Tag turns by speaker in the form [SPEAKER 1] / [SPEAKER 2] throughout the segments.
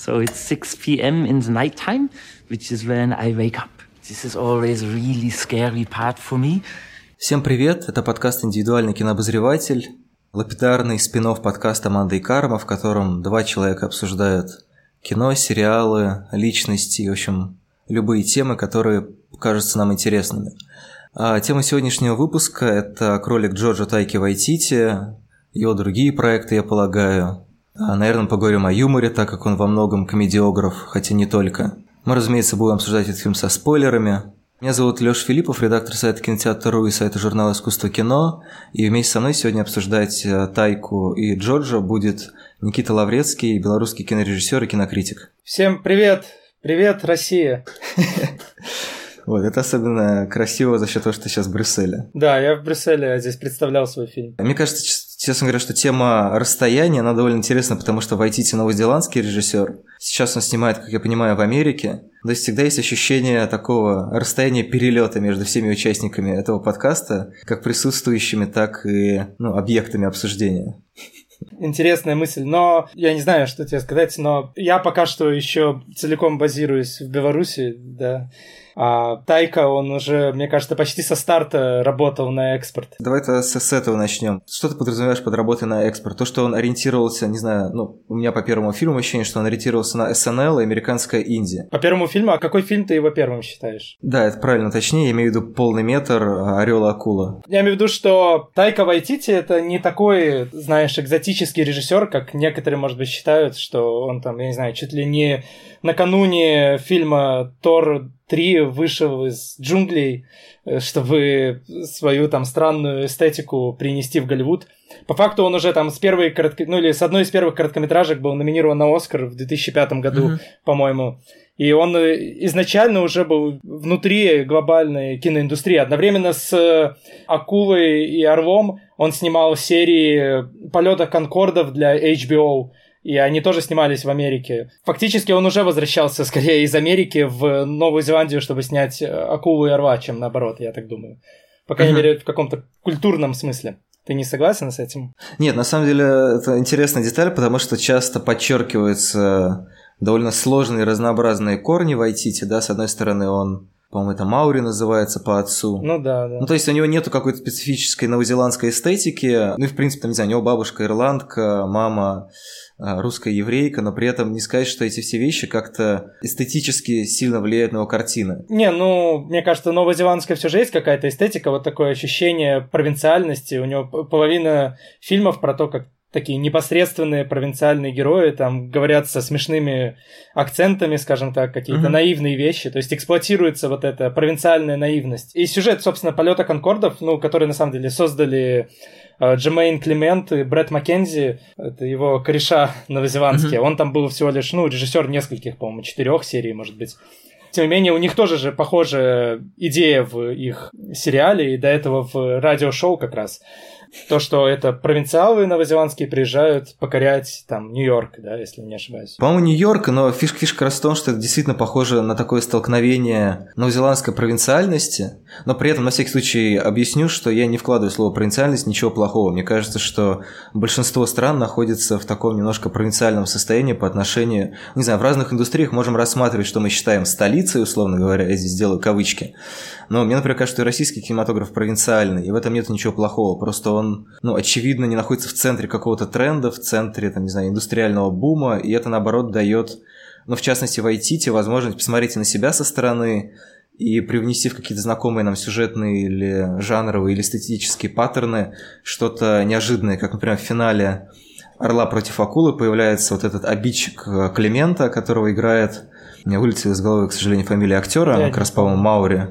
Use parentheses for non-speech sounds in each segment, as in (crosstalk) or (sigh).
[SPEAKER 1] So it's 6 p.m. in the nighttime, which is when I wake up. This is always really scary part for me.
[SPEAKER 2] Всем привет, это подкаст «Индивидуальный кинообозреватель», лапидарный спин подкаста «Манда и Карма», в котором два человека обсуждают кино, сериалы, личности, в общем, любые темы, которые кажутся нам интересными. А тема сегодняшнего выпуска – это кролик Джорджа Тайки Вайтити, его другие проекты, я полагаю, а, наверное, поговорим о юморе, так как он во многом комедиограф, хотя не только. Мы, разумеется, будем обсуждать этот фильм со спойлерами. Меня зовут Лёш Филиппов, редактор сайта Кинотеатр.ру и сайта журнала «Искусство кино». И вместе со мной сегодня обсуждать э, Тайку и Джорджа будет Никита Лаврецкий, белорусский кинорежиссер и кинокритик.
[SPEAKER 3] Всем привет! Привет, Россия! (laughs)
[SPEAKER 2] Вот, это особенно красиво за счет того, что ты сейчас в Брюсселе.
[SPEAKER 3] Да, я в Брюсселе здесь представлял свой фильм.
[SPEAKER 2] Мне кажется, честно говоря, что тема расстояния, она довольно интересна, потому что Вайтити новозеландский режиссер. Сейчас он снимает, как я понимаю, в Америке. Есть всегда есть ощущение такого расстояния перелета между всеми участниками этого подкаста, как присутствующими, так и ну, объектами обсуждения.
[SPEAKER 3] Интересная мысль, но я не знаю, что тебе сказать, но я пока что еще целиком базируюсь в Беларуси, да, а Тайка, он уже, мне кажется, почти со старта работал на экспорт.
[SPEAKER 2] Давай-то с, с этого начнем. Что ты подразумеваешь под работой на экспорт? То, что он ориентировался, не знаю, ну, у меня по первому фильму ощущение, что он ориентировался на СНЛ и американская Индия.
[SPEAKER 3] По первому фильму? А какой фильм ты его первым считаешь?
[SPEAKER 2] Да, это правильно. Точнее, я имею в виду полный метр Орел Акула.
[SPEAKER 3] Я имею в виду, что Тайка Вайтити это не такой, знаешь, экзотический режиссер, как некоторые, может быть, считают, что он там, я не знаю, чуть ли не накануне фильма Тор 3 вышел из джунглей, э, чтобы свою там странную эстетику принести в Голливуд. По факту он уже там с первой коротко... ну или с одной из первых короткометражек был номинирован на Оскар в 2005 году, mm-hmm. по-моему. И он э, изначально уже был внутри глобальной киноиндустрии. Одновременно с э, Акулой и Орлом он снимал серии полета Конкордов для HBO и они тоже снимались в Америке. Фактически он уже возвращался (laughs) скорее из Америки в Новую Зеландию, чтобы снять э, «Акулу и орла», чем наоборот, я так думаю. По крайней мере, в каком-то культурном смысле. Ты не согласен с этим?
[SPEAKER 2] Нет, на самом деле это интересная деталь, потому что часто подчеркиваются довольно сложные разнообразные корни в Айтите, да, с одной стороны он по-моему, это Маури называется по отцу.
[SPEAKER 3] Ну да, да.
[SPEAKER 2] Ну, то есть у него нету какой-то специфической новозеландской эстетики. Ну и, в принципе, там, не знаю, у него бабушка ирландка, мама русская еврейка, но при этом не сказать, что эти все вещи как-то эстетически сильно влияют на его картины.
[SPEAKER 3] Не, ну, мне кажется, новозеландская все же есть какая-то эстетика, вот такое ощущение провинциальности. У него половина фильмов про то, как такие непосредственные провинциальные герои, там говорят со смешными акцентами, скажем так, какие-то mm-hmm. наивные вещи, то есть эксплуатируется вот эта провинциальная наивность. И сюжет, собственно, полета Конкордов, ну, который на самом деле создали Джемейн Климент и Брэд Маккензи, это его кореша (laughs) новозеландские, mm-hmm. он там был всего лишь, ну, режиссер нескольких, по-моему, четырех серий, может быть. Тем не менее, у них тоже же похожая идея в их сериале, и до этого в радиошоу как раз то, что это провинциалы новозеландские приезжают покорять там Нью-Йорк, да, если не ошибаюсь.
[SPEAKER 2] По-моему, Нью-Йорк, но фишка, фишка раз в том, что это действительно похоже на такое столкновение новозеландской провинциальности, но при этом, на всякий случай, объясню, что я не вкладываю слово провинциальность, ничего плохого. Мне кажется, что большинство стран находится в таком немножко провинциальном состоянии по отношению, не знаю, в разных индустриях можем рассматривать, что мы считаем столицей, условно говоря, я здесь делаю кавычки, но мне, например, кажется, что и российский кинематограф провинциальный, и в этом нет ничего плохого. Просто ну, очевидно, не находится в центре какого-то тренда, в центре, там, не знаю, индустриального бума, и это, наоборот, дает, ну, в частности, в IT возможность посмотреть на себя со стороны, и привнести в какие-то знакомые нам сюжетные или жанровые или эстетические паттерны что-то неожиданное, как, например, в финале «Орла против акулы» появляется вот этот обидчик Климента, которого играет... Меня вылетела из головы, к сожалению, фамилия актера, как раз, по-моему, Маури.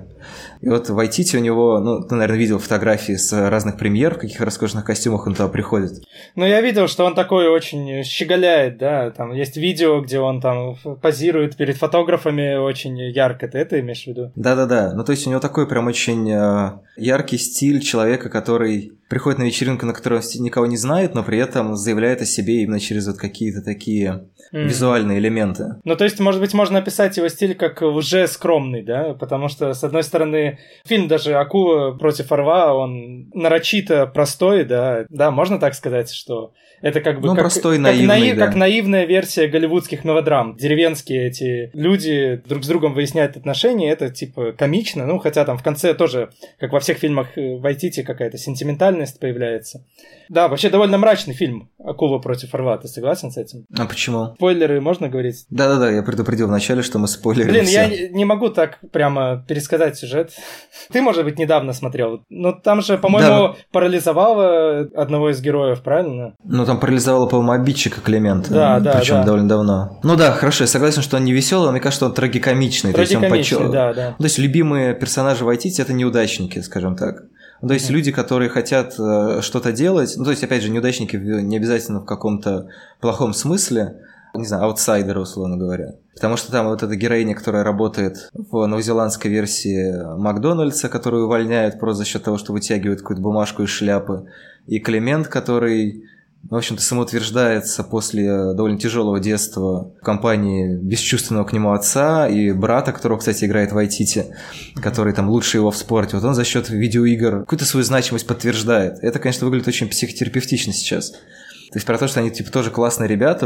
[SPEAKER 2] И вот в Айтите у него, ну, ты, наверное, видел фотографии с разных премьер, в каких роскошных костюмах он туда приходит.
[SPEAKER 3] Ну, я видел, что он такой очень щеголяет, да, там есть видео, где он там позирует перед фотографами очень ярко, ты это имеешь в виду?
[SPEAKER 2] Да-да-да, ну, то есть у него такой прям очень э, яркий стиль человека, который приходит на вечеринку, на которой он никого не знает, но при этом заявляет о себе именно через вот какие-то такие mm. визуальные элементы.
[SPEAKER 3] Ну, то есть, может быть, можно описать его стиль как уже скромный, да, потому что, с одной стороны, стороны, фильм даже «Акула против орла», он нарочито простой, да, да, можно так сказать, что это как бы
[SPEAKER 2] ну,
[SPEAKER 3] как,
[SPEAKER 2] простой,
[SPEAKER 3] как,
[SPEAKER 2] наивный,
[SPEAKER 3] наив,
[SPEAKER 2] да.
[SPEAKER 3] как наивная версия голливудских мелодрам. Деревенские эти люди друг с другом выясняют отношения, это типа комично, ну хотя там в конце тоже, как во всех фильмах э, Вайтити, какая-то сентиментальность появляется. Да, вообще довольно мрачный фильм «Акула против орла», ты согласен с этим?
[SPEAKER 2] А почему?
[SPEAKER 3] Спойлеры можно говорить?
[SPEAKER 2] Да-да-да, я предупредил вначале, что мы спойлерим
[SPEAKER 3] Блин, я не могу так прямо пересказать сюжет. (laughs) Ты, может быть, недавно смотрел. Но там же, по-моему, парализовало одного из героев, правильно?
[SPEAKER 2] Ну, там парализовало, по-моему, обидчика Климента.
[SPEAKER 3] Да, да,
[SPEAKER 2] Причем
[SPEAKER 3] да.
[SPEAKER 2] довольно давно. Ну да, хорошо, я согласен, что он не веселый, но мне кажется, он трагикомичный. то есть он
[SPEAKER 3] Трагикомичный,
[SPEAKER 2] почё-
[SPEAKER 3] да, да.
[SPEAKER 2] То есть любимые персонажи Вайтити это неудачники, скажем так. Ну, то есть люди, которые хотят э, что-то делать, ну, то есть, опять же, неудачники не обязательно в каком-то плохом смысле, не знаю, аутсайдеры, условно говоря. Потому что там вот эта героиня, которая работает в новозеландской версии Макдональдса, которую увольняют просто за счет того, что вытягивают какую-то бумажку из шляпы, и Климент, который в общем-то, самоутверждается после довольно тяжелого детства в компании бесчувственного к нему отца и брата, которого, кстати, играет Вайтити, который там лучше его в спорте. Вот он за счет видеоигр какую-то свою значимость подтверждает. Это, конечно, выглядит очень психотерапевтично сейчас. То есть про то, что они типа тоже классные ребята,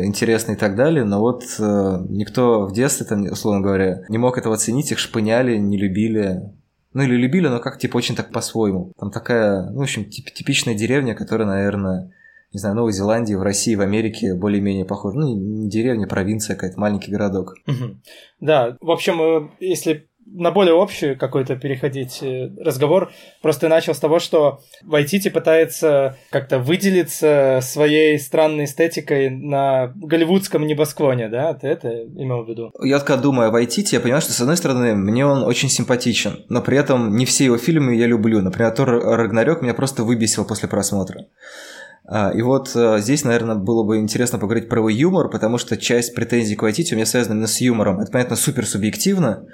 [SPEAKER 2] э, интересные и так далее, но вот э, никто в детстве, там, условно говоря, не мог этого оценить, их шпыняли, не любили. Ну или любили, но как типа очень так по-своему. Там такая, ну, в общем, тип- типичная деревня, которая, наверное, не знаю, Новой Зеландии, в России, в Америке более-менее похожа. Ну, не деревня, провинция какая-то, маленький городок.
[SPEAKER 3] Мгм. Да, в общем, э, если на более общий какой-то переходить э, разговор, просто начал с того, что Вайтити пытается как-то выделиться своей странной эстетикой на голливудском небосклоне, да? Ты это имел в виду?
[SPEAKER 2] Я когда думаю о Вайтите, я понимаю, что, с одной стороны, мне он очень симпатичен, но при этом не все его фильмы я люблю. Например, Тор Рагнарёк меня просто выбесил после просмотра. А, И вот э, здесь, наверное, было бы интересно поговорить про его юмор, потому что часть претензий к Вайтити у меня связана именно с юмором. Это, понятно, супер субъективно,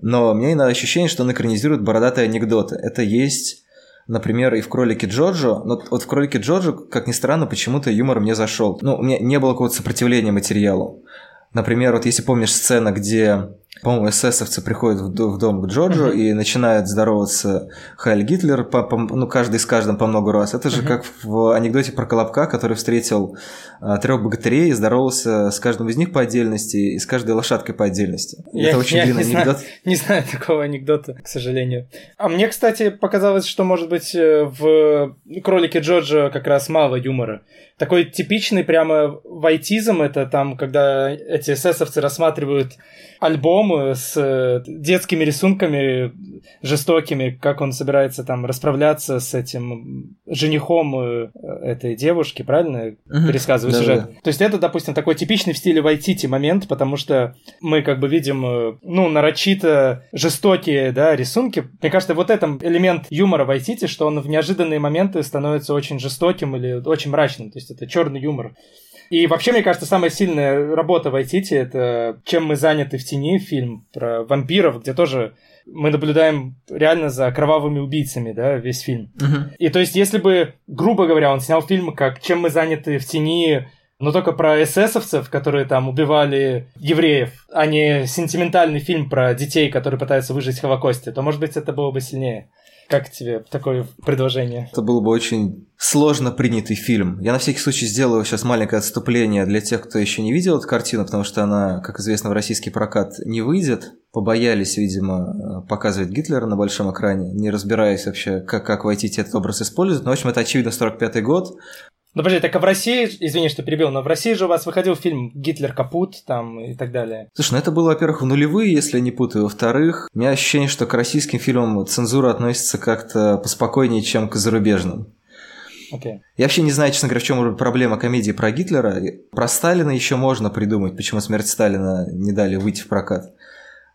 [SPEAKER 2] но меня иногда ощущение, что он экранизирует бородатые анекдоты. Это есть, например, и в «Кролике Джорджо», но вот в «Кролике Джорджо», как ни странно, почему-то юмор мне зашел. Ну, у меня не было какого-то сопротивления материалу. Например, вот если помнишь сцена, где, по-моему, эсэсовцы приходят в дом к Джорджу
[SPEAKER 3] Мгм.
[SPEAKER 2] и начинают здороваться Хайль Гитлер, по, по- ну, каждый с каждым по много раз. Это же
[SPEAKER 3] Мгм.
[SPEAKER 2] как в анекдоте про Колобка, который встретил трех богатырей и здоровался с каждым из них по отдельности и с каждой лошадкой по отдельности.
[SPEAKER 3] Я-
[SPEAKER 2] Это очень
[SPEAKER 3] я
[SPEAKER 2] длинный
[SPEAKER 3] не знаю.
[SPEAKER 2] анекдот.
[SPEAKER 3] Не знаю такого анекдота, к сожалению. А мне, кстати, показалось, что, может быть, э, в «Кролике Джорджа» как раз мало юмора. Такой типичный прямо вайтизм, это там, когда эти эсэсовцы рассматривают альбомы с э, детскими рисунками жестокими, как он собирается там расправляться с этим женихом э, этой девушки, правильно?
[SPEAKER 2] Мгм.
[SPEAKER 3] Пересказываю
[SPEAKER 2] Да-да-да.
[SPEAKER 3] сюжет. То есть это, допустим, такой типичный в стиле Вайтити момент, потому что мы как бы видим, э, ну, нарочито жестокие, да, рисунки. Мне кажется, вот этом элемент юмора Вайтити, что он в неожиданные моменты становится очень жестоким или очень мрачным. То есть это черный юмор. И вообще, мне кажется, самая сильная работа Вайтити — это «Чем мы заняты в тени» фильм про вампиров, где тоже мы наблюдаем реально за кровавыми убийцами, да, весь фильм.
[SPEAKER 2] Мгм.
[SPEAKER 3] И то есть, если бы, грубо говоря, он снял фильм, как «Чем мы заняты в тени», но только про эсэсовцев, которые там убивали евреев, а не сентиментальный фильм про детей, которые пытаются выжить в Холокосте, то, может быть, это было бы сильнее. Как тебе такое предложение?
[SPEAKER 2] Это был бы очень сложно принятый фильм. Я на всякий случай сделаю сейчас маленькое отступление для тех, кто еще не видел эту картину, потому что она, как известно, в российский прокат не выйдет. Побоялись, видимо, показывать Гитлера на большом экране, не разбираясь вообще, как, как войти этот образ использовать. Но, в общем, это очевидно 45-й год.
[SPEAKER 3] Ну, подожди, так а в России, извини, что перебил, но в России же у вас выходил фильм «Гитлер капут» там и так далее.
[SPEAKER 2] Слушай, ну это было, во-первых, в нулевые, если я не путаю. Во-вторых, у меня ощущение, что к российским фильмам цензура относится как-то поспокойнее, чем к зарубежным.
[SPEAKER 3] Окей.
[SPEAKER 2] Я вообще не знаю, честно говоря, в чем проблема комедии про Гитлера. Про Сталина еще можно придумать, почему смерть Сталина не дали выйти в прокат.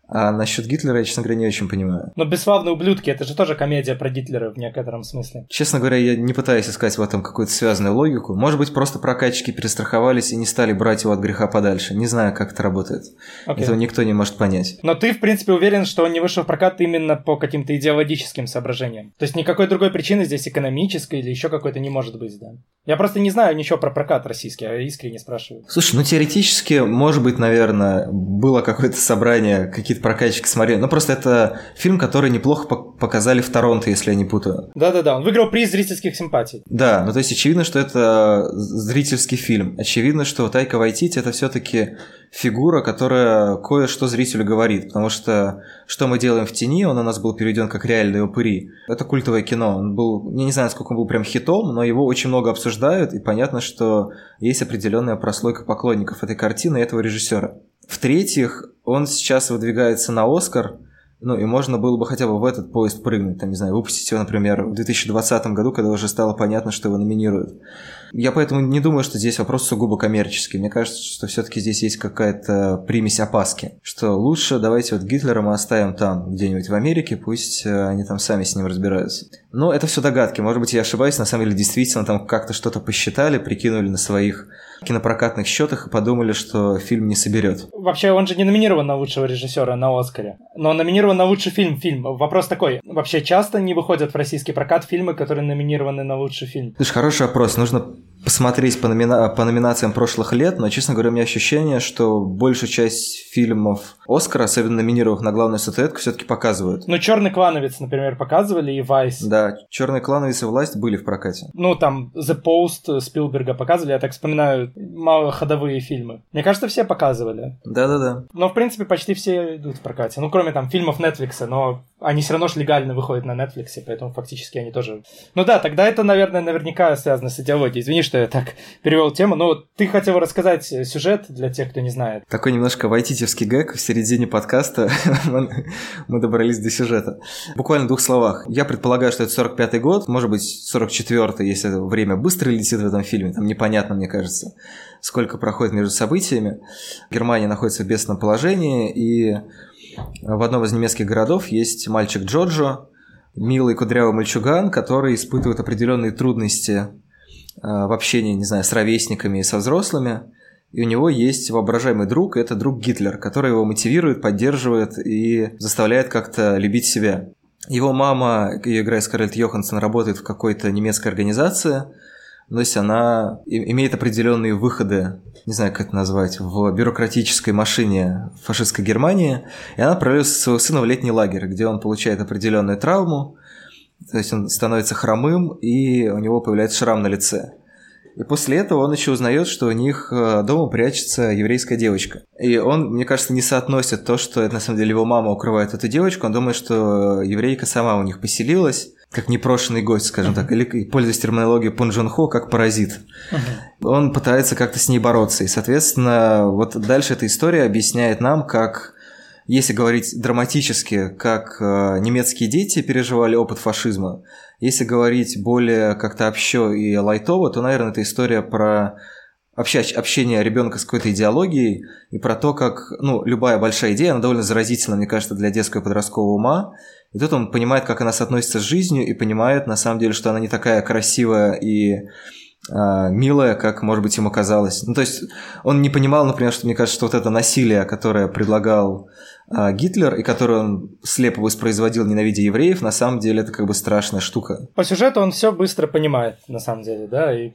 [SPEAKER 2] А насчет Гитлера я, честно говоря, не очень понимаю.
[SPEAKER 3] Но «Бесславные ублюдки» — это же тоже комедия про Гитлера в некотором смысле.
[SPEAKER 2] Честно говоря, я не пытаюсь искать в этом какую-то связанную логику. Может быть, просто прокатчики перестраховались и не стали брать его от греха подальше. Не знаю, как это работает.
[SPEAKER 3] Окей.
[SPEAKER 2] Этого никто не может понять.
[SPEAKER 3] Но ты, в принципе, уверен, что он не вышел в прокат именно по каким-то идеологическим соображениям. То есть никакой другой причины здесь экономической или еще какой-то не может быть, да? Я просто не знаю ничего про прокат российский, а искренне спрашиваю.
[SPEAKER 2] Слушай, ну теоретически, может быть, наверное, было какое-то собрание, какие-то какие-то прокатчики смотрели. Ну, просто это фильм, который неплохо показали в Торонто, если я не путаю.
[SPEAKER 3] Да-да-да, он выиграл приз зрительских симпатий.
[SPEAKER 2] Да, ну то есть очевидно, что это зрительский фильм. Очевидно, что Тайка Вайтити это все-таки фигура, которая кое-что зрителю говорит. Потому что «Что мы делаем в тени», он у нас был переведен как «Реальные упыри». Это культовое кино. Он был, я не знаю, сколько он был прям хитом, но его очень много обсуждают, и понятно, что есть определенная прослойка поклонников этой картины и этого режиссера. В-третьих, он сейчас выдвигается на Оскар, ну и можно было бы хотя бы в этот поезд прыгнуть, там, не знаю, выпустить его, например, в 2020 году, когда уже стало понятно, что его номинируют. Я поэтому не думаю, что здесь вопрос сугубо коммерческий. Мне кажется, что все-таки здесь есть какая-то примесь опаски. Что лучше давайте вот Гитлера мы оставим там, где-нибудь в Америке, пусть э, они там сами с ним разбираются. Но это все догадки. Может быть, я ошибаюсь, на самом деле действительно там как-то что-то посчитали, прикинули на своих кинопрокатных счетах и подумали, что фильм не соберет.
[SPEAKER 3] Вообще, он же не номинирован на лучшего режиссера на Оскаре, но он номинирован на лучший фильм. Фильм. Вопрос такой. Вообще часто не выходят в российский прокат фильмы, которые номинированы на лучший фильм?
[SPEAKER 2] Слушай, хороший вопрос. Нужно посмотреть по, номина... по номинациям прошлых лет, но, честно говоря, у меня ощущение, что большую часть фильмов Оскара, особенно номинированных на главную статуэтку, все-таки показывают.
[SPEAKER 3] Ну, Черный клановец, например, показывали и Вайс.
[SPEAKER 2] Да, Черный клановец и власть были в прокате.
[SPEAKER 3] Ну, там The Post Спилберга показывали, я так вспоминаю, малоходовые фильмы. Мне кажется, все показывали.
[SPEAKER 2] Да-да-да.
[SPEAKER 3] Но, в принципе, почти все идут в прокате. Ну, кроме там фильмов Netflix, но они все равно же легально выходят на Netflix, поэтому фактически они тоже... Ну да, тогда это, наверное, наверняка связано с идеологией. Извини, что я так перевел тему, но ты хотел рассказать сюжет для тех, кто не знает.
[SPEAKER 2] Такой немножко вайтитевский гэг в середине подкаста. (laughs) Мы добрались до сюжета. Буквально в двух словах. Я предполагаю, что это 45-й год, может быть, 44-й, если время быстро летит в этом фильме. Там непонятно, мне кажется, сколько проходит между событиями. Германия находится в бедственном положении, и в одном из немецких городов есть мальчик Джорджо, милый кудрявый мальчуган, который испытывает определенные трудности в общении, не знаю, с ровесниками и со взрослыми. И у него есть воображаемый друг, это друг Гитлер, который его мотивирует, поддерживает и заставляет как-то любить себя. Его мама, ее играет Скарлетт Йоханссон, работает в какой-то немецкой организации, то есть она имеет определенные выходы, не знаю, как это назвать, в бюрократической машине фашистской Германии, и она отправляет своего сына в летний лагерь, где он получает определенную травму, то есть он становится хромым, и у него появляется шрам на лице. И после этого он еще узнает, что у них э, дома прячется еврейская девочка. И он, мне кажется, не соотносит то, что это на самом деле его мама укрывает эту девочку. Он думает, что еврейка сама у них поселилась, как непрошенный гость, скажем uh-huh. так, или пользуясь терминологией Джон Хо, как паразит. Uh-huh. Он пытается как-то с ней бороться. И, соответственно, вот дальше эта история объясняет нам, как если говорить драматически, как э, немецкие дети переживали опыт фашизма, если говорить более как-то общо и лайтово, то, наверное, это история про общение ребенка с какой-то идеологией и про то, как ну, любая большая идея, она довольно заразительна, мне кажется, для детского и подросткового ума. И тут он понимает, как она соотносится с жизнью, и понимает, на самом деле, что она не такая красивая и а, милая, как, может быть, ему казалось. Ну, то есть он не понимал, например, что мне кажется, что вот это насилие, которое предлагал Гитлер, и которое он слепо воспроизводил, ненавидя евреев, на самом деле это как бы страшная штука.
[SPEAKER 3] По сюжету он все быстро понимает, на самом деле, да, и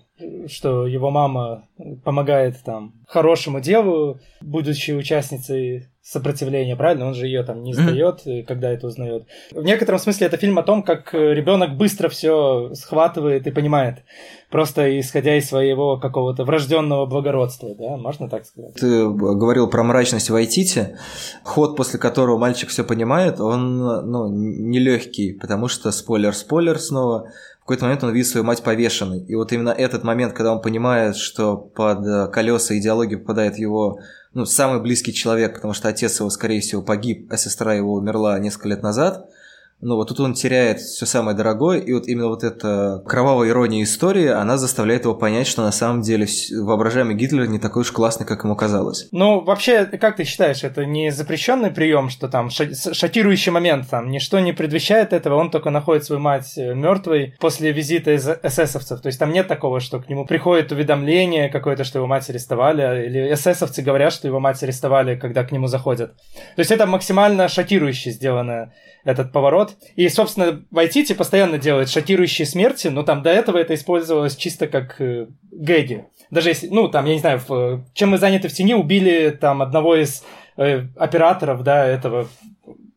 [SPEAKER 3] что его мама помогает там хорошему делу, будучи участницей сопротивления, правильно? Он же ее там не сдает, mm-hmm. когда это узнает. В некотором смысле это фильм о том, как ребенок быстро все схватывает и понимает, просто исходя из своего какого-то врожденного благородства, да, можно так сказать.
[SPEAKER 2] Ты говорил про мрачность в Айтите. Ход, после которого мальчик все понимает, он ну, нелегкий, потому что спойлер, спойлер снова какой-то момент он видит свою мать повешенной. И вот именно этот момент, когда он понимает, что под э, колеса идеологии попадает его ну, самый близкий человек, потому что отец его, скорее всего, погиб, а сестра его умерла несколько лет назад – ну вот тут он теряет все самое дорогое, и вот именно вот эта кровавая ирония истории, она заставляет его понять, что на самом деле воображаемый Гитлер не такой уж классный, как ему казалось.
[SPEAKER 3] Ну, вообще, как ты считаешь, это не запрещенный прием, что там шокирующий момент, там ничто не предвещает этого, он только находит свою мать э, мертвой после визита из эсэсовцев. То есть там нет такого, что к нему приходит уведомление какое-то, что его мать арестовали, или эсэсовцы говорят, что его мать арестовали, когда к нему заходят. То есть это максимально шокирующе сделано этот поворот. И, собственно, Вайтити постоянно делает шокирующие смерти, но там до этого это использовалось чисто как э, гэги. Даже если, ну, там, я не знаю, в, чем мы заняты в тени, убили там одного из э, операторов, да, этого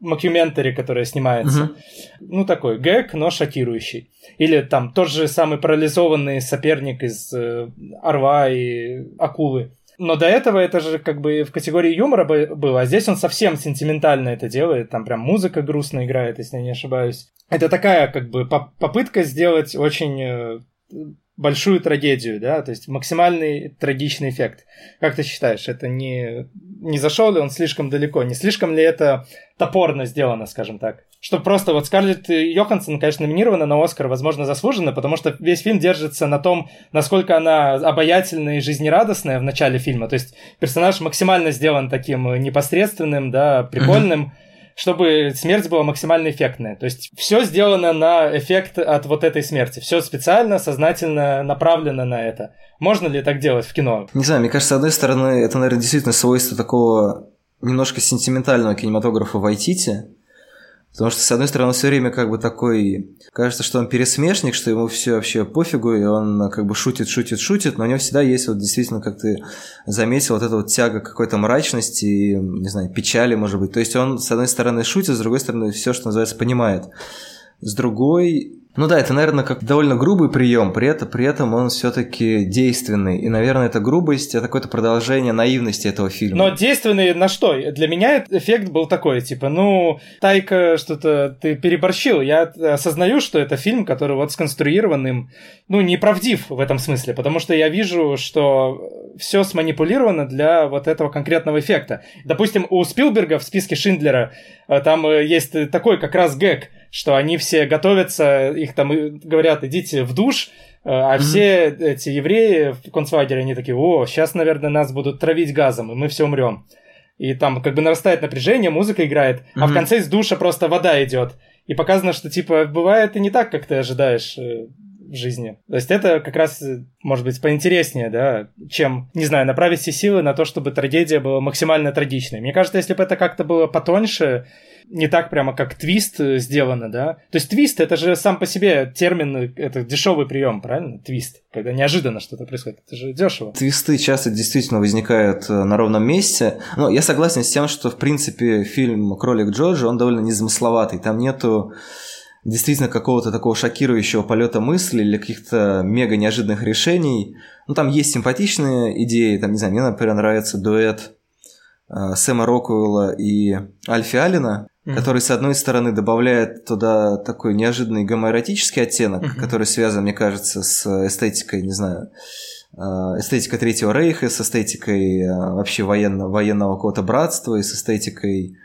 [SPEAKER 3] макюментари, которая снимается. Угу. Ну, такой гэг, но шокирующий. Или там тот же самый парализованный соперник из э, Орла и Акулы. Но до этого это же как бы в категории юмора было, а здесь он совсем сентиментально это делает, там прям музыка грустно играет, если я не ошибаюсь. Это такая как бы попытка сделать очень э, большую трагедию, да, то есть максимальный трагичный эффект. Как ты считаешь, это не, не зашел ли он слишком далеко? Не слишком ли это топорно сделано, скажем так? Что просто вот Скарлетт Йоханссон, конечно, номинирована на Оскар, возможно, заслуженно, потому что весь фильм держится на том, насколько она обаятельная и жизнерадостная в начале фильма. То есть персонаж максимально сделан таким непосредственным, да, прикольным. Mm-hmm чтобы смерть была максимально эффектная. То есть все сделано на эффект от вот этой смерти. Все специально, сознательно направлено на это. Можно ли так делать в кино?
[SPEAKER 2] Не знаю, мне кажется, с одной стороны, это, наверное, действительно свойство такого немножко сентиментального кинематографа в Айтите, Потому что, с одной стороны, он все время как бы такой... Кажется, что он пересмешник, что ему все вообще пофигу, и он как бы шутит, шутит, шутит, но у него всегда есть вот действительно, как ты заметил, вот эта вот тяга какой-то мрачности и, не знаю, печали, может быть. То есть он, с одной стороны, шутит, с другой стороны, все, что называется, понимает. С другой, ну да, это, наверное, как довольно грубый прием, при этом, при этом он все-таки действенный. И, наверное, эта грубость это какое-то продолжение наивности этого фильма.
[SPEAKER 3] Но действенный на что? Для меня эффект был такой, типа, ну, Тайка, что-то ты переборщил. Я осознаю, что это фильм, который вот сконструированным, ну, неправдив в этом смысле, потому что я вижу, что все сманипулировано для вот этого конкретного эффекта. Допустим, у Спилберга в списке Шиндлера э, там э, есть такой как раз гэг, что они все готовятся, их там говорят, идите в душ, э, а mm-hmm. все эти евреи в концлагере, они такие, о, сейчас, наверное, нас будут травить газом, и мы все умрем. И там как бы нарастает напряжение, музыка играет, mm-hmm. а в конце из душа просто вода идет. И показано, что типа бывает и не так, как ты ожидаешь в жизни. То есть это как раз, может быть, поинтереснее, да, чем, не знаю, направить все силы на то, чтобы трагедия была максимально трагичной. Мне кажется, если бы это как-то было потоньше, не так прямо как твист э, сделано, да. То есть твист это же сам по себе термин, э, это дешевый прием, правильно? Твист, когда неожиданно что-то происходит, это же дешево.
[SPEAKER 2] Твисты часто действительно возникают э, на ровном месте. Но я согласен с тем, что в принципе фильм Кролик Джорджа он довольно незамысловатый. Там нету действительно какого-то такого шокирующего полета мысли или каких-то мега неожиданных решений. Ну, там есть симпатичные идеи, там, не знаю, мне, например, нравится дуэт Сэма Рокуэлла и Альфи Алина, mm-hmm. который, с одной стороны, добавляет туда такой неожиданный гомоэротический оттенок, mm-hmm. который связан, мне кажется, с эстетикой, не знаю, а, эстетикой Третьего Рейха, с эстетикой а, вообще военно, военного какого-то братства и с эстетикой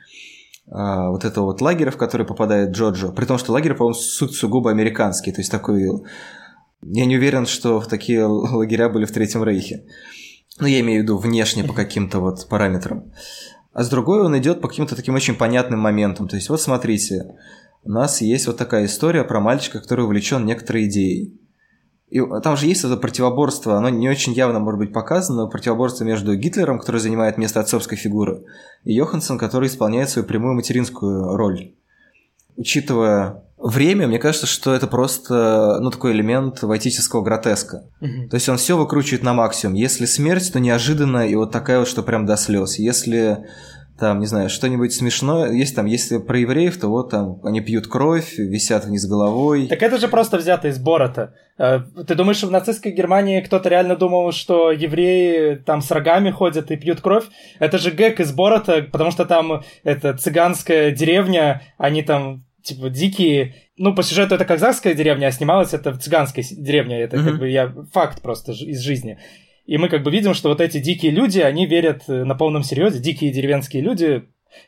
[SPEAKER 2] а, вот этого вот лагеря, в который попадает Джоджо. При том, что лагерь, по-моему, сугубо американский, то есть такой... Я не уверен, что такие лагеря были в Третьем Рейхе. Ну, я имею в виду внешне по каким-то вот параметрам а с другой он идет по каким-то таким очень понятным моментам. То есть вот смотрите, у нас есть вот такая история про мальчика, который увлечен некоторой идеей. И там же есть это противоборство, оно не очень явно может быть показано, но противоборство между Гитлером, который занимает место отцовской фигуры, и Йоханссон, который исполняет свою прямую материнскую роль. Учитывая время, мне кажется, что это просто ну, такой элемент вайтического гротеска. Угу. То есть он все выкручивает на максимум. Если смерть, то неожиданно и вот такая вот, что прям до слез. Если там, не знаю, что-нибудь смешное. Есть там, если про евреев, то вот там они пьют кровь, висят вниз головой.
[SPEAKER 3] Так это же просто взято из Борота. Э, ты думаешь, в нацистской Германии кто-то реально думал, что евреи там с рогами ходят и пьют кровь? Это же гэг из Борота, потому что там это цыганская деревня, они там типа дикие. Ну, по сюжету это казахская деревня, а снималась это в цыганской деревне. Это mm-hmm. как бы я факт просто из жизни. И мы как бы видим, что вот эти дикие люди, они верят э, на полном серьезе, дикие деревенские люди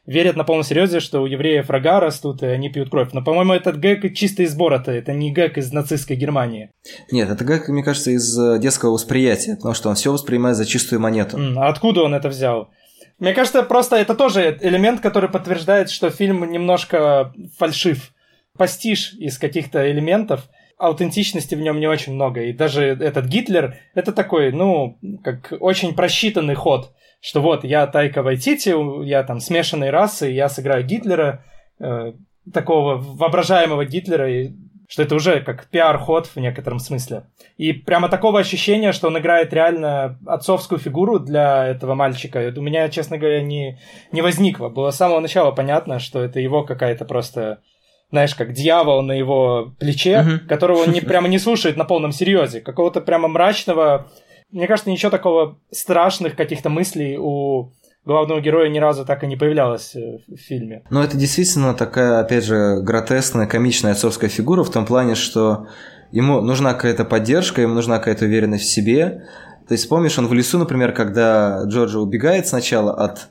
[SPEAKER 3] верят на полном серьезе, что у евреев рога растут, и они пьют кровь. Но, по-моему, этот гэг чисто из Борота, это не гэг из нацистской Германии.
[SPEAKER 2] Нет, это гэг, мне кажется, из э, детского восприятия, потому что он все воспринимает за чистую монету.
[SPEAKER 3] А откуда он это взял? Мне кажется, просто это тоже элемент, который подтверждает, что фильм немножко фальшив. Пастишь из каких-то элементов, аутентичности в нем не очень много. И даже этот Гитлер, это такой, ну, как очень просчитанный ход, что вот я Тайка Вайтити, я там смешанной расы, я сыграю Гитлера, э, такого воображаемого Гитлера, и что это уже как пиар-ход в некотором смысле. И прямо такого ощущения, что он играет реально отцовскую фигуру для этого мальчика, у меня, честно говоря, не, не возникло. Было с самого начала понятно, что это его какая-то просто знаешь, как дьявол на его плече, uh-huh. которого он не, (laughs) прямо не слушает на полном серьезе, какого-то прямо мрачного. Мне кажется, ничего такого страшных каких-то мыслей у главного героя ни разу так и не появлялось э, в фильме.
[SPEAKER 2] Но это действительно такая, опять же, гротескная, комичная отцовская фигура в том плане, что ему нужна какая-то поддержка, ему нужна какая-то уверенность в себе. То есть помнишь, он в лесу, например, когда Джорджи убегает сначала от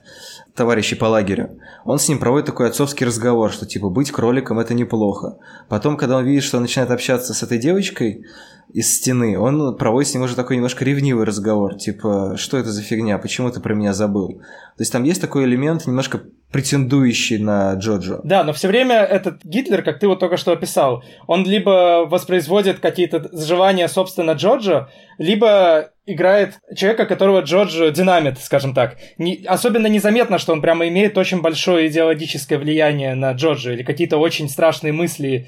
[SPEAKER 2] товарищей по лагерю, он с ним проводит такой отцовский разговор, что типа быть кроликом это неплохо. Потом, когда он видит, что он начинает общаться с этой девочкой, из стены, он проводит с ним уже такой немножко ревнивый разговор, типа, что это за фигня, почему ты про меня забыл? То есть там есть такой элемент немножко претендующий на Джоджо.
[SPEAKER 3] Да, но все время этот Гитлер, как ты вот только что описал, он либо воспроизводит какие-то желания, собственно, Джоджо, либо играет человека, которого Джордж динамит, скажем так. Не, особенно незаметно, что он прямо имеет очень большое идеологическое влияние на Джорджа или какие-то очень страшные мысли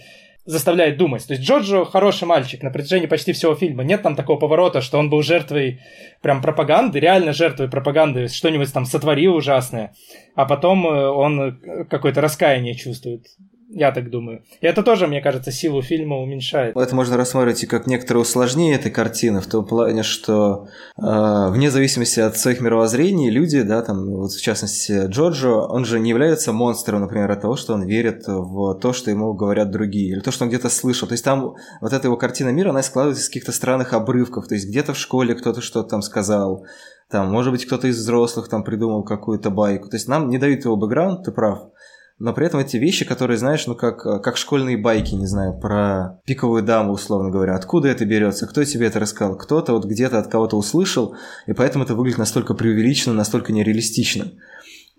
[SPEAKER 3] заставляет думать. То есть Джорджо хороший мальчик на протяжении почти всего фильма. Нет там такого поворота, что он был жертвой прям пропаганды, реально жертвой пропаганды, что-нибудь там сотворил ужасное, а потом э, он какое-то раскаяние чувствует. Я так думаю. И это тоже, мне кажется, силу фильма уменьшает.
[SPEAKER 2] Это можно рассматривать и как некоторое усложнение этой картины, в том плане, что э, вне зависимости от своих мировоззрений, люди, да, там, вот в частности Джорджо, он же не является монстром, например, от того, что он верит в то, что ему говорят другие, или то, что он где-то слышал. То есть там вот эта его картина мира, она складывается из каких-то странных обрывков. То есть где-то в школе кто-то что-то там сказал, там, может быть, кто-то из взрослых там придумал какую-то байку. То есть нам не дают его бэкграунд, ты прав но при этом эти вещи, которые, знаешь, ну как, как школьные байки, не знаю, про пиковую даму, условно говоря, откуда это берется, кто тебе это рассказал, кто-то вот где-то от кого-то услышал, и поэтому это выглядит настолько преувеличенно, настолько нереалистично.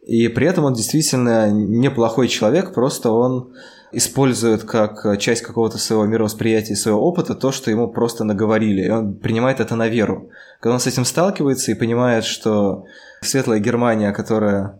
[SPEAKER 2] И при этом он действительно неплохой человек, просто он использует как часть какого-то своего мировосприятия, своего опыта то, что ему просто наговорили, и он принимает это на веру. Когда он с этим сталкивается и понимает, что светлая Германия, которая Э,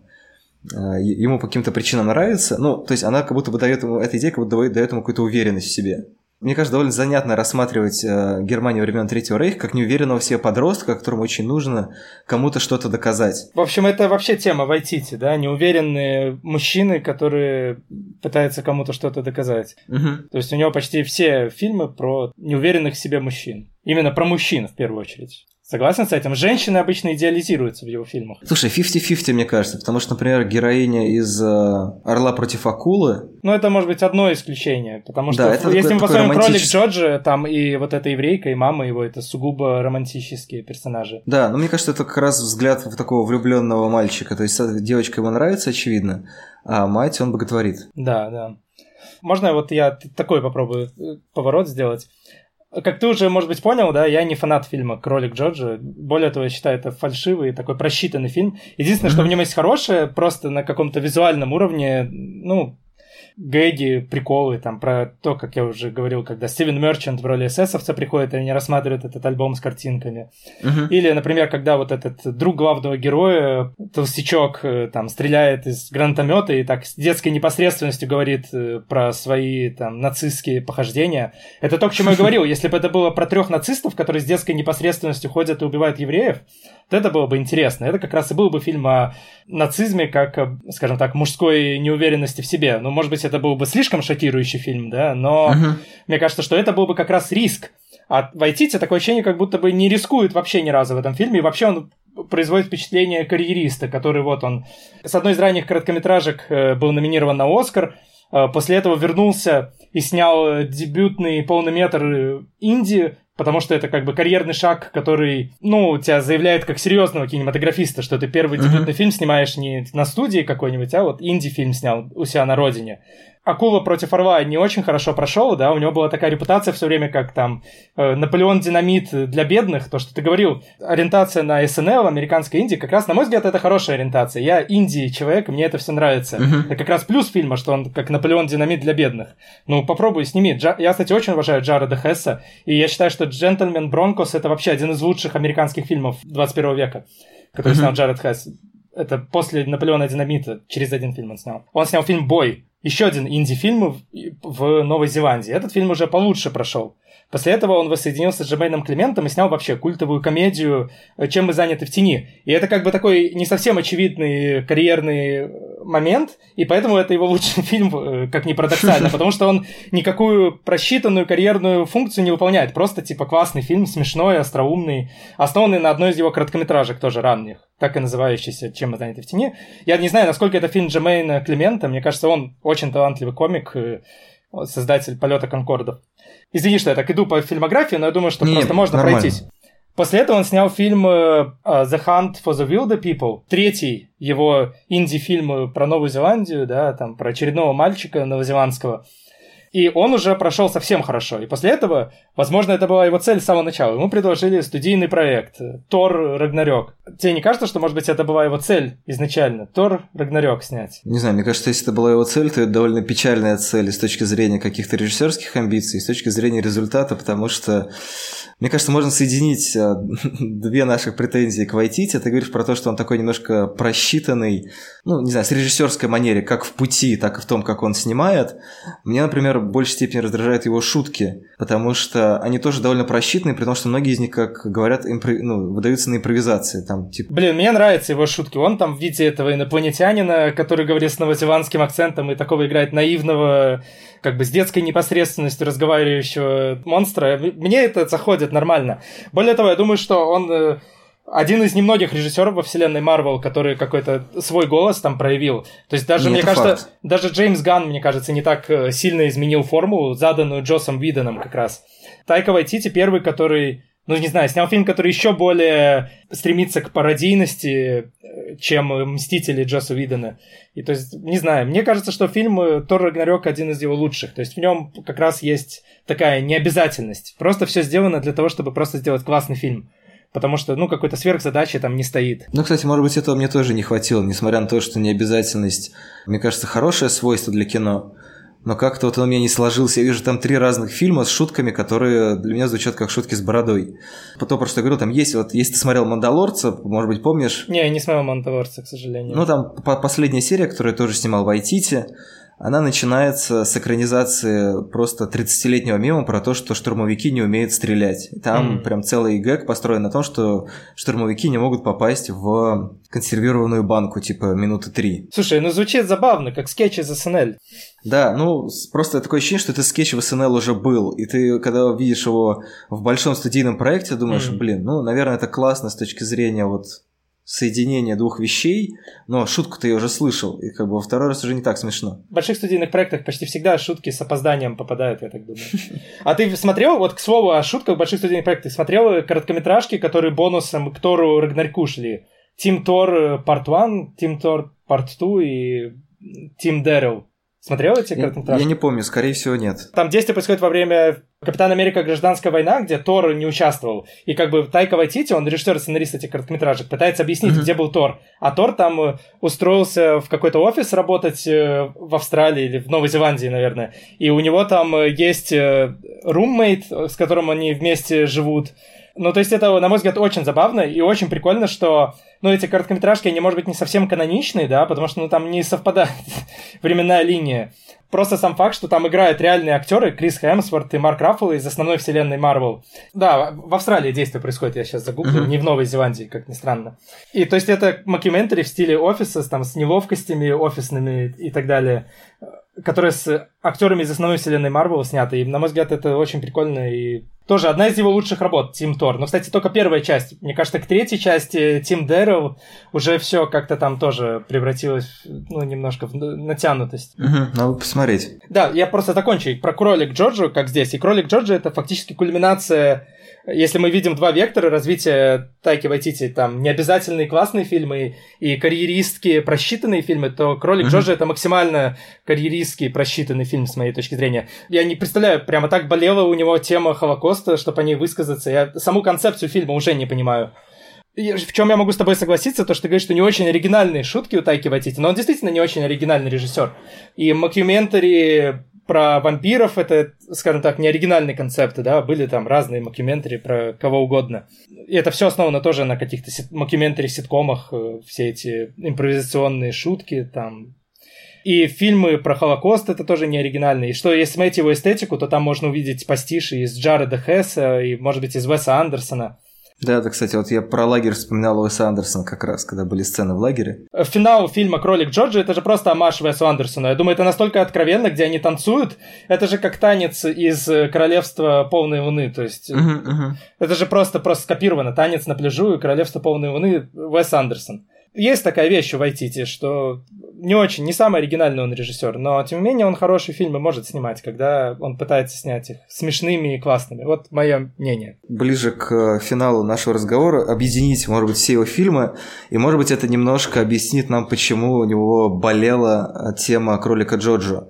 [SPEAKER 2] ему по каким-то причинам нравится, ну, то есть она как будто бы дает ему, эта идея как будто дает ему какую-то уверенность в себе. Мне кажется, довольно занятно рассматривать э, Германию времен Третьего Рейха как неуверенного в себе подростка, которому очень нужно кому-то что-то доказать.
[SPEAKER 3] В общем, это вообще тема Вайтити, да, неуверенные мужчины, которые пытаются кому-то что-то доказать.
[SPEAKER 2] Угу.
[SPEAKER 3] То есть у него почти все фильмы про неуверенных в себе мужчин. Именно про мужчин в первую очередь. Согласен с этим? Женщины обычно идеализируются в его фильмах.
[SPEAKER 2] Слушай, 50-50, мне кажется, потому что, например, героиня из э, «Орла против акулы».
[SPEAKER 3] Ну, это может быть одно исключение, потому что да, это если мы посмотрим романтический... «Кролик Джорджа», там и вот эта еврейка, и мама его, это сугубо романтические персонажи.
[SPEAKER 2] Да, но мне кажется, это как раз взгляд в такого влюбленного мальчика, то есть девочка ему нравится, очевидно, а мать он боготворит.
[SPEAKER 3] Да, да. Можно вот я такой попробую э, поворот сделать? Как ты уже, может быть, понял, да, я не фанат фильма «Кролик Джорджа». Более того, я считаю, это фальшивый, такой просчитанный фильм. Единственное, что в нем есть хорошее, просто на каком-то визуальном уровне, ну, гэги, приколы, там, про то, как я уже говорил, когда Стивен Мерчант в роли эсэсовца приходит, и они рассматривают этот альбом с картинками.
[SPEAKER 2] Uh-huh.
[SPEAKER 3] Или, например, когда вот этот друг главного героя, толстячок, э, там, стреляет из гранатомета и так с детской непосредственностью говорит э, про свои, там, нацистские похождения. Это то, к чему я (laughs) говорил. Если бы это было про трех нацистов, которые с детской непосредственностью ходят и убивают евреев, то это было бы интересно. Это как раз и был бы фильм о нацизме, как, скажем так, мужской неуверенности в себе. Ну, может быть, это был бы слишком шокирующий фильм, да, но uh-huh. мне кажется, что это был бы как раз риск. А Вайтити такое ощущение, как будто бы не рискует вообще ни разу в этом фильме, и вообще он производит впечатление карьериста, который вот он с одной из ранних короткометражек э, был номинирован на Оскар, э, после этого вернулся и снял дебютный полный метр инди, потому что это как бы карьерный шаг, который, ну, тебя заявляет как серьезного кинематографиста, что ты первый дебютный uh-huh. фильм снимаешь не на студии какой-нибудь, а вот инди-фильм снял у себя на родине. Акула против Орла не очень хорошо прошел, да, у него была такая репутация все время, как там э, Наполеон Динамит для бедных, то, что ты говорил, ориентация на СНЛ, американская Индия, как раз, на мой взгляд, это хорошая ориентация. Я Индии человек, мне это все нравится. Uh-huh. Это как раз плюс фильма, что он как Наполеон Динамит для бедных. Ну, попробуй, сними. Джа... Я, кстати, очень уважаю Джареда Хесса, и я считаю, что «Джентльмен Бронкос» — это вообще один из лучших американских фильмов 21 века, который uh-huh. снял Джаред Хесс. Это после Наполеона Динамита, через один фильм он снял. Он снял фильм «Бой», еще один инди-фильм в, в Новой Зеландии. Этот фильм уже получше прошел. После этого он воссоединился с Джемейном Климентом и снял вообще культовую комедию «Чем мы заняты в тени». И это как бы такой не совсем очевидный карьерный момент, и поэтому это его лучший (laughs) фильм, э, как ни парадоксально, (laughs) потому что он никакую просчитанную карьерную функцию не выполняет. Просто типа классный фильм, смешной, остроумный, основанный на одной из его короткометражек тоже ранних, так и называющийся «Чем мы заняты в тени». Я не знаю, насколько это фильм Джемейна Климента, мне кажется, он очень талантливый комик, э, создатель полета Конкордов. Извини, что я так иду по фильмографии, но я думаю, что
[SPEAKER 2] Не,
[SPEAKER 3] просто можно
[SPEAKER 2] нормально.
[SPEAKER 3] пройтись. После этого он снял фильм э, The Hunt for the Wilder People, третий его инди-фильм про Новую Зеландию, да, там про очередного мальчика новозеландского. И он уже прошел совсем хорошо. И после этого, возможно, это была его цель с самого начала. Ему предложили студийный проект Тор Рагнарёк. Тебе не кажется, что, может быть, это была его цель изначально? Тор Рагнарёк снять?
[SPEAKER 2] Не знаю, мне кажется, если это была его цель, то это довольно печальная цель с точки зрения каких-то режиссерских амбиций, с точки зрения результата, потому что, мне кажется, можно соединить а, (laughs) две наших претензии к Вайтити. Ты говоришь про то, что он такой немножко просчитанный, ну, не знаю, с режиссерской манере, как в пути, так и в том, как он снимает. Мне, например, в большей степени раздражают его шутки, потому что они тоже довольно просчитанные, при том, что многие из них, как говорят, импро- ну, выдаются на импровизации. Там, типа,
[SPEAKER 3] Блин, мне нравятся его шутки. Он там в виде этого инопланетянина, который говорит с новозеландским акцентом и такого играет наивного, как бы с детской непосредственностью разговаривающего монстра. Мне это заходит нормально. Более того, я думаю, что он э, один из немногих режиссеров во вселенной Марвел, который какой-то свой голос там проявил. То есть даже,
[SPEAKER 2] Ну,
[SPEAKER 3] мне кажется,
[SPEAKER 2] факт.
[SPEAKER 3] даже Джеймс Ганн, мне кажется, не так э, сильно изменил формулу, заданную Джосом Виденом как раз. Тайка Вайтити первый, который ну, не знаю, снял фильм, который еще более стремится к пародийности, э, чем «Мстители» Джосса Видена. И то есть, не знаю, мне кажется, что фильм э, «Тор Рагнарёк» один из его лучших. То есть в нем как раз есть такая необязательность. Просто все сделано для того, чтобы просто сделать классный фильм. Потому что, ну, какой-то сверхзадачи там не стоит.
[SPEAKER 2] Ну, кстати, может быть, этого мне тоже не хватило, несмотря на то, что необязательность, мне кажется, хорошее свойство для кино. Но как-то вот он у меня не сложился. Я вижу там три разных фильма с шутками, которые для меня звучат как шутки с бородой. Потом, про что я говорю, там есть, вот, если ты смотрел «Мандалорца», может быть, помнишь,
[SPEAKER 3] Не, я не смотрел «Мандалорца», к сожалению.
[SPEAKER 2] ну, там по- последняя серия, которую я тоже снимал в Айтите, она начинается с экранизации просто 30-летнего мема про то, что штурмовики не умеют стрелять. Там
[SPEAKER 3] Мгм.
[SPEAKER 2] прям целый гэг построен на том, что штурмовики не могут попасть в консервированную банку, типа минуты три.
[SPEAKER 3] Слушай, ну звучит забавно, как скетч из SNL.
[SPEAKER 2] Да, ну, просто такое ощущение, что этот скетч в SNL уже был, и ты, когда видишь его в большом студийном проекте, думаешь,
[SPEAKER 3] Мгм.
[SPEAKER 2] блин, ну, наверное, это классно с точки зрения вот соединения двух вещей, но шутку-то я уже слышал, и как бы во второй раз уже не так смешно.
[SPEAKER 3] В больших студийных проектах почти всегда шутки с опозданием попадают, я так думаю. (laughs) А ты смотрел, вот к слову о шутках в больших студийных проектах, смотрел короткометражки, которые бонусом к Тору Рагнарёку шли? Тим Тор Part 1, Тим Тор Part 2 и Тим Дэрил. Смотрел эти короткометражки?
[SPEAKER 2] я не помню, скорее всего, нет.
[SPEAKER 3] Там действие происходит во время Капитан Америка Гражданская война, где Тор не участвовал. И как бы Тайка Вайтити, он режиссер сценарист этих короткометражек, пытается объяснить,
[SPEAKER 2] Мгм.
[SPEAKER 3] где был Тор. А Тор там э, устроился в какой-то офис работать э, в Австралии или в Новой Зеландии, наверное. И у него там э, есть руммейт, с которым они вместе живут. Ну, то есть это, на мой взгляд, очень забавно и очень прикольно, что, ну, эти короткометражки, они, может быть, не совсем каноничные, да, потому что, ну, там не совпадает (laughs) временная линия. Просто сам факт, что там играют реальные актеры Крис Хемсворт и Марк Раффало из основной вселенной Марвел. Да, в Австралии действие происходит, я сейчас загуглил,
[SPEAKER 2] Мгм.
[SPEAKER 3] не в Новой Зеландии, как ни странно. И то есть это макюментари в стиле офиса, там, с неловкостями офисными и так далее, которые с актерами из основной вселенной Марвел сняты. И, на мой взгляд, это очень прикольно и тоже одна из его лучших работ, Тим Тор. Но, кстати, только первая часть. Мне кажется, к третьей части Тим Дэрил уже все как-то там тоже превратилось, ну, немножко в натянутость.
[SPEAKER 2] Угу, надо посмотреть.
[SPEAKER 3] Да, я просто закончу про кролик Джорджу, как здесь. И кролик Джорджа это фактически кульминация, если мы видим два вектора развития Тайки Вайтити, там необязательные классные фильмы и карьеристские просчитанные фильмы, то кролик
[SPEAKER 2] Мгм.
[SPEAKER 3] Джорджа это максимально карьеристский просчитанный фильм с моей точки зрения. Я не представляю, прямо так болела у него тема Холокоста, чтобы о ней высказаться. Я саму концепцию фильма уже не понимаю. И В чем я могу с тобой согласиться, то что ты говоришь, что не очень оригинальные шутки у Тайки Вайтити, но он действительно не очень оригинальный режиссер. И макюментари про вампиров это, скажем так, не оригинальные концепты, да, были там разные макюментари про кого угодно. И это все основано тоже на каких-то сит- макюментари ситкомах, э, все эти импровизационные шутки, там И фильмы про Холокост это тоже не оригинальные. И что, если смотреть его эстетику, то там можно увидеть пастиши из Джареда Хесса и, может быть, из Веса Андерсона.
[SPEAKER 2] Да, да, кстати, вот я про лагерь вспоминал Уэса Андерсона как раз, когда были сцены в лагере.
[SPEAKER 3] Финал фильма «Кролик Джорджи» — это же просто амаш Уэсу Андерсону. Я думаю, это настолько откровенно, где они танцуют. Это же как танец из «Королевства полной луны». То есть
[SPEAKER 2] uh-huh, uh-huh.
[SPEAKER 3] это же просто, просто скопировано. Танец на пляжу и «Королевство полной луны» Уэс Андерсон. Есть такая вещь у Вайтити, что не очень, не самый оригинальный он режиссер, но тем не менее он хорошие фильмы может снимать, когда он пытается снять их смешными и классными. Вот мое мнение.
[SPEAKER 2] Ближе к э, финалу нашего разговора объединить, может быть, все его фильмы, и, может быть, это немножко объяснит нам, почему у него болела тема кролика Джоджо.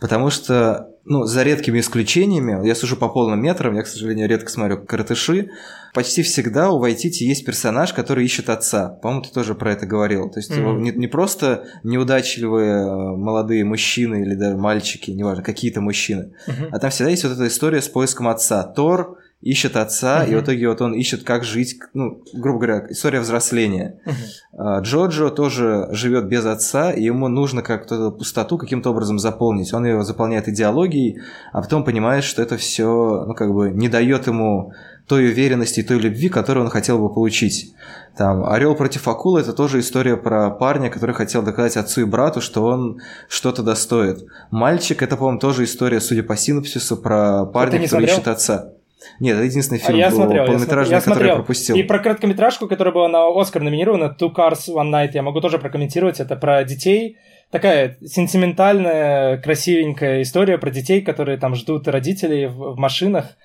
[SPEAKER 2] Потому что ну, за редкими исключениями, я сужу по полным метрам, я, к сожалению, редко смотрю «Каратыши», почти всегда у Вайтити есть персонаж, который ищет отца. По-моему, ты тоже про это говорил. То есть mm-hmm. не, не просто неудачливые молодые мужчины или даже мальчики, неважно, какие-то мужчины, mm-hmm. а там всегда есть вот эта история с поиском отца. Тор ищет отца, uh-huh. и в итоге вот он ищет, как жить, ну, грубо говоря, история взросления. Uh-huh. Джоджо тоже живет без отца, и ему нужно как-то пустоту каким-то образом заполнить. Он ее заполняет идеологией, а потом понимает, что это все, ну, как бы не дает ему той уверенности и той любви, которую он хотел бы получить. Там Орел против акулы это тоже история про парня, который хотел доказать отцу и брату, что он что-то достоит. Мальчик это, по-моему, тоже история, судя по синопсису, про парня, который смотрел? ищет отца. Нет, это единственный фильм а я смотрел, полнометражный, я который я пропустил.
[SPEAKER 3] И про короткометражку, которая была на Оскар номинирована, Two Cars One Night, я могу тоже прокомментировать. Это про детей. Такая сентиментальная, красивенькая история про детей, которые там ждут родителей в, в машинах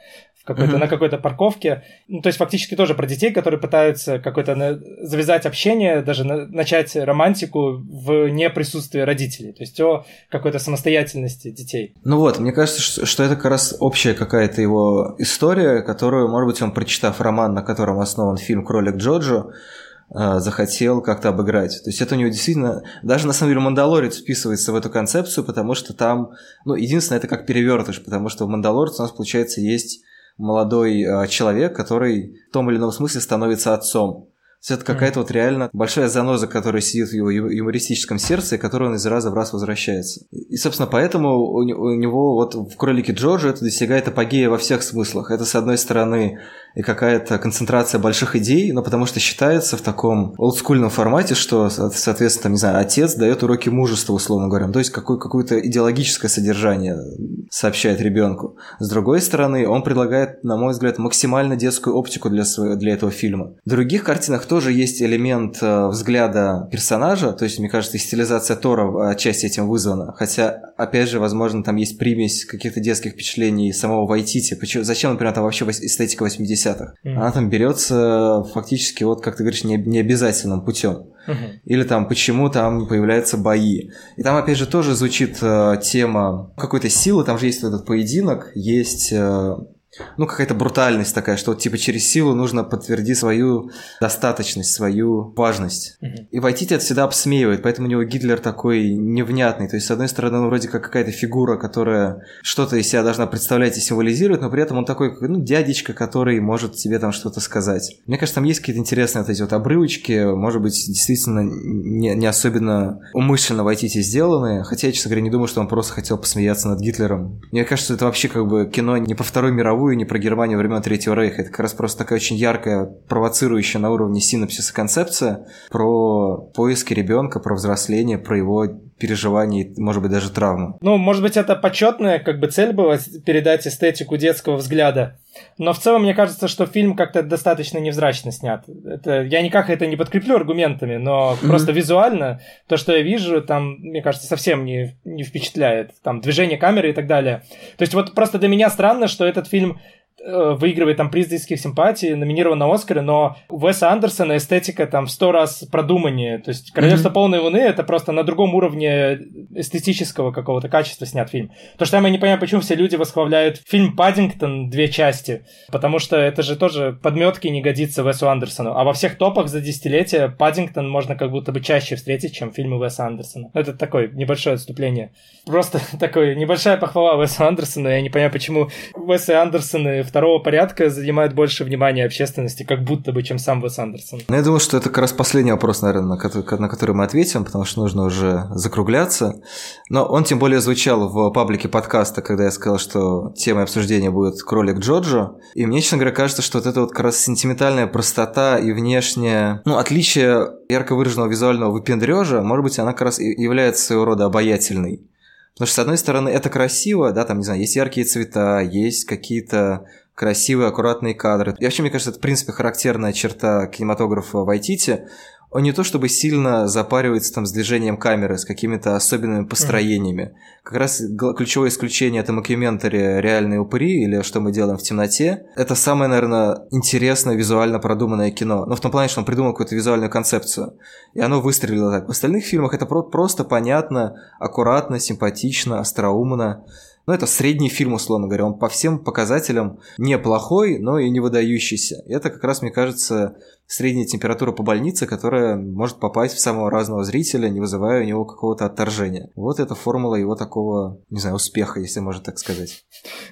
[SPEAKER 3] какой-то, mm-hmm. на какой-то парковке. Ну, то есть фактически тоже про детей, которые пытаются какой-то на... завязать общение, даже на... начать романтику в неприсутствии родителей. То есть о какой-то самостоятельности детей.
[SPEAKER 2] Ну вот, мне кажется, что, что это как раз общая какая-то его история, которую, может быть, он, прочитав роман, на котором основан фильм «Кролик Джоджо», э, захотел как-то обыграть. То есть это у него действительно... Даже на самом деле Мандалорец вписывается в эту концепцию, потому что там... Ну, единственное, это как перевертыш, потому что в Мандалорце у нас, получается, есть молодой э, человек, который в том или ином смысле становится отцом. Есть это какая-то вот реально большая заноза, которая сидит в его юмористическом сердце, и которая он из раза в раз возвращается. И, собственно, поэтому у него вот в «Кролике Джорджа» это достигает апогея во всех смыслах. Это, с одной стороны, и какая-то концентрация больших идей, но потому что считается в таком олдскульном формате, что, соответственно, там, не знаю, отец дает уроки мужества, условно говоря, то есть какое- какое-то идеологическое содержание сообщает ребенку. С другой стороны, он предлагает, на мой взгляд, максимально детскую оптику для, своего, для этого фильма. В других картинах тоже есть элемент э, взгляда персонажа, то есть, мне кажется, и стилизация Тора отчасти этим вызвана, хотя, опять же, возможно, там есть примесь каких-то детских впечатлений самого Вайтити. Почему, зачем, например, там вообще эстетика 80 50-х. Mm-hmm. Она там берется фактически, вот как ты говоришь, не, необязательным путем. Uh-huh. Или там, почему там появляются бои. И там, опять же, тоже звучит э, тема какой-то силы, там же есть этот поединок, есть э, ну, какая-то брутальность такая, что типа через силу нужно подтвердить свою достаточность, свою важность. Угу. И Вайтити это всегда обсмеивает, поэтому у него Гитлер такой невнятный. То есть, с одной стороны, он вроде как какая-то фигура, которая что-то из себя должна представлять и символизировать, но при этом он такой, ну, дядечка, который может тебе там что-то сказать. Мне кажется, там есть какие-то интересные вот эти вот обрывочки, может быть, действительно не, не особенно умышленно Вайтити сделанные, хотя я, честно говоря, не думаю, что он просто хотел посмеяться над Гитлером. Мне кажется, это вообще как бы кино не по Второй мировой мировую, ни про Германию времен Третьего Рейха. Это как раз просто такая очень яркая, провоцирующая на уровне синапсиса концепция про поиски ребенка, про взросление, про его переживаний, может быть, даже травмы.
[SPEAKER 3] Ну, может быть, это почетная как бы цель была передать эстетику детского взгляда. Но в целом мне кажется, что фильм как-то достаточно невзрачно снят. Это, я никак это не подкреплю аргументами, но mm-hmm. просто визуально то, что я вижу, там, мне кажется, совсем не, не впечатляет. Там движение камеры и так далее. То есть вот просто для меня странно, что этот фильм выигрывает там приз зрительских симпатий, номинирован на Оскары, но у Веса Андерсона эстетика там в сто раз продуманнее. То есть «Королевство mm-hmm. полной луны» — это просто на другом уровне эстетического какого-то качества снят фильм. То, что я не понимаю, почему все люди восхваляют фильм «Паддингтон» две части, потому что это же тоже подметки не годится Весу Андерсону. А во всех топах за десятилетия «Паддингтон» можно как будто бы чаще встретить, чем фильмы Веса Андерсона. Это такое небольшое отступление. Просто (laughs) такое небольшая похвала Весу Андерсону. Я не понимаю, почему Весы Андерсоны в второго порядка занимают больше внимания общественности, как будто бы, чем сам Вес Андерсон.
[SPEAKER 2] Ну, я думаю, что это как раз последний вопрос, наверное, на который, на который мы ответим, потому что нужно уже закругляться. Но он тем более звучал в паблике подкаста, когда я сказал, что темой обсуждения будет кролик Джоджо. И мне, честно говоря, кажется, что вот эта вот как раз сентиментальная простота и внешняя, ну, отличие ярко выраженного визуального выпендрежа, может быть, она как раз и является своего рода обаятельной. Потому что, с одной стороны, это красиво, да, там, не знаю, есть яркие цвета, есть какие-то красивые, аккуратные кадры. И вообще, мне кажется, это, в принципе, характерная черта кинематографа в Вайтити, он не то чтобы сильно запаривается там с движением камеры, с какими-то особенными построениями. Mm-hmm. Как раз ключевое исключение это мокюментари «Реальные упыри» или «Что мы делаем в темноте». Это самое, наверное, интересное визуально продуманное кино. Ну, в том плане, что он придумал какую-то визуальную концепцию. И оно выстрелило так. В остальных фильмах это просто понятно, аккуратно, симпатично, остроумно. Ну, это средний фильм, условно говоря. Он по всем показателям неплохой, но и не выдающийся. Это как раз, мне кажется, средняя температура по больнице, которая может попасть в самого разного зрителя, не вызывая у него какого-то отторжения. Вот это формула его такого, не знаю, успеха, если можно так сказать.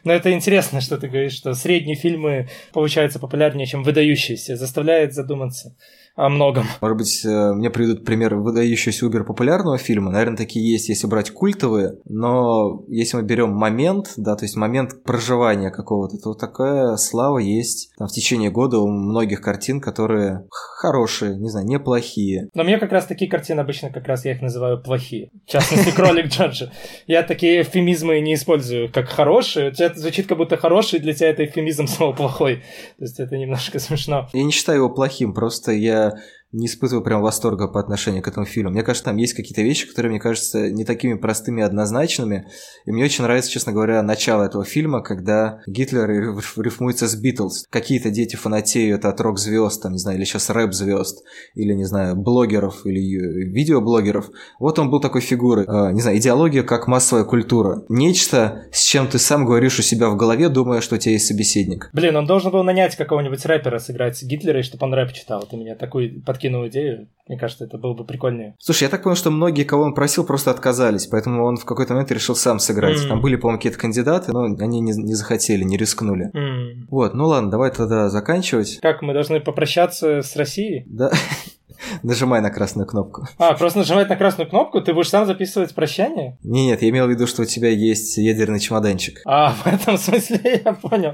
[SPEAKER 3] Но это интересно, что ты говоришь, что средние фильмы получаются популярнее, чем выдающиеся. Заставляет задуматься о многом.
[SPEAKER 2] Может быть, э, мне приведут примеры выдающегося убер популярного фильма. Наверное, такие есть, если брать культовые. Но если мы берем момент, да, то есть момент проживания какого-то, то такая слава есть там, в течение года у многих картин, которые хорошие, не знаю, неплохие.
[SPEAKER 3] Но мне как раз такие картины обычно как раз я их называю плохие. В частности, Кролик Джорджа. Я такие эвфемизмы не использую, как хорошие. Это звучит как будто хороший, для тебя это эвфемизм снова плохой. То есть это немножко смешно.
[SPEAKER 2] Я не считаю его плохим, просто я the не испытываю прям восторга по отношению к этому фильму. Мне кажется, там есть какие-то вещи, которые, мне кажется, не такими простыми и однозначными. И мне очень нравится, честно говоря, начало этого фильма, когда Гитлер рифмуется с Битлз. Какие-то дети фанатеют от рок-звезд, там, не знаю, или сейчас рэп-звезд, или, не знаю, блогеров, или видеоблогеров. Вот он был такой фигурой. Э, не знаю, идеология как массовая культура. Нечто, с чем ты сам говоришь у себя в голове, думая, что у тебя есть собеседник.
[SPEAKER 3] Блин, он должен был нанять какого-нибудь рэпера сыграть Гитлера, и чтобы он рэп читал. Ты меня такой подкинул идею. Мне кажется, это было бы прикольнее.
[SPEAKER 2] Слушай, я так понял, что многие, кого он просил, просто отказались, поэтому он в какой-то момент решил сам сыграть. Mm. Там были, по-моему, какие-то кандидаты, но они не, не захотели, не рискнули. Mm. Вот, ну ладно, давай тогда заканчивать.
[SPEAKER 3] Как, мы должны попрощаться с Россией?
[SPEAKER 2] Да. (laughs) (laughs) Нажимай на красную кнопку.
[SPEAKER 3] А, просто нажимать на красную кнопку? Ты будешь сам записывать прощание?
[SPEAKER 2] Не, нет, я имел в виду, что у тебя есть ядерный чемоданчик.
[SPEAKER 3] А, (laughs) в этом смысле (laughs) я понял.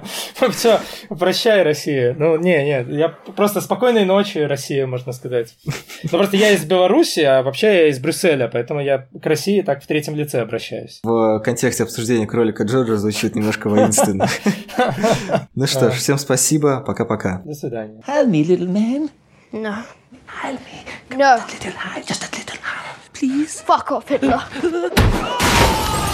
[SPEAKER 3] Все, прощай, Россия. Ну, не, нет, я просто спокойной ночи, Россия, можно сказать. Ну, просто я из Беларуси, а вообще я из Брюсселя, поэтому я к России так в третьем лице обращаюсь.
[SPEAKER 2] В контексте обсуждения кролика Джорджа звучит немножко воинственно. Ну что ж, всем спасибо, пока-пока.
[SPEAKER 3] До свидания.
[SPEAKER 1] Help me, little man.
[SPEAKER 4] No.
[SPEAKER 1] Help me.
[SPEAKER 4] No.
[SPEAKER 1] A little high, just a little high, please.
[SPEAKER 4] Fuck off, Hitler. (laughs)